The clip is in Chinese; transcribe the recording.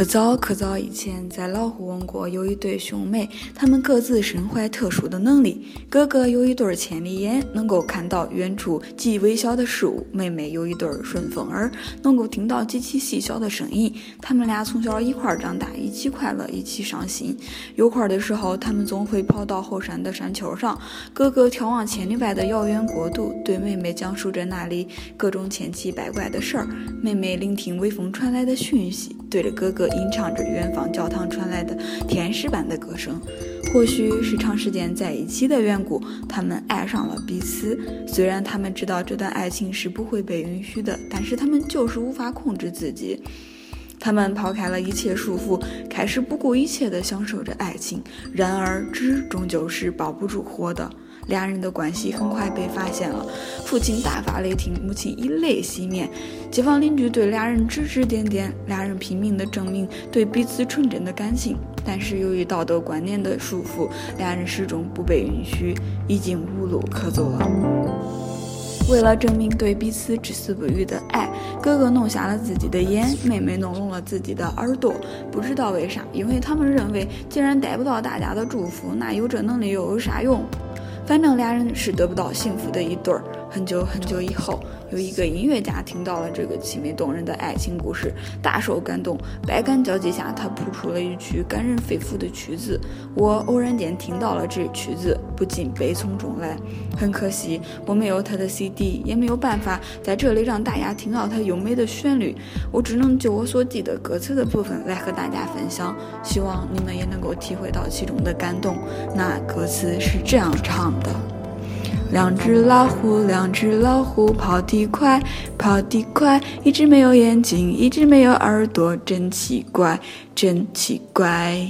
可早可早以前，在老虎王国有一对兄妹，他们各自身怀特殊的能力。哥哥有一对千里眼，能够看到远处极微小的事物；妹妹有一对顺风耳，能够听到极其细小的声音。他们俩从小一块长大，一起快乐，一起伤心。有空的时候，他们总会跑到后山的山丘上。哥哥眺望千里外的遥远国度，对妹妹讲述着那里各种千奇百怪的事儿。妹妹聆听微风传来的讯息，对着哥哥。吟唱着远方教堂传来的天使般的歌声，或许是长时间在一起的缘故，他们爱上了彼此。虽然他们知道这段爱情是不会被允许的，但是他们就是无法控制自己。他们抛开了一切束缚，开始不顾一切地享受着爱情。然而，纸终究是包不住火的。两人的关系很快被发现了，父亲大发雷霆，母亲以泪洗面，街坊邻居对俩人指指点点，俩人拼命地证明对彼此纯真的感情，但是由于道德观念的束缚，俩人始终不被允许，已经无路可走了。为了证明对彼此至死不渝的爱，哥哥弄瞎了自己的眼，妹妹弄聋了自己的耳朵，不知道为啥，因为他们认为，既然得不到大家的祝福，那有这能力又有啥用？反正俩人是得不到幸福的一对儿。很久很久以后，有一个音乐家听到了这个凄美动人的爱情故事，大受感动。百感交集下，他谱出了一曲感人肺腑的曲子。我偶然间听到了这曲子，不禁悲从中来。很可惜，我没有他的 CD，也没有办法在这里让大家听到他优美的旋律。我只能就我所记得歌词的部分来和大家分享，希望你们也能够体会到其中的感动。那歌词是这样唱的。两只老虎，两只老虎，跑得快，跑得快。一只没有眼睛，一只没有耳朵，真奇怪，真奇怪。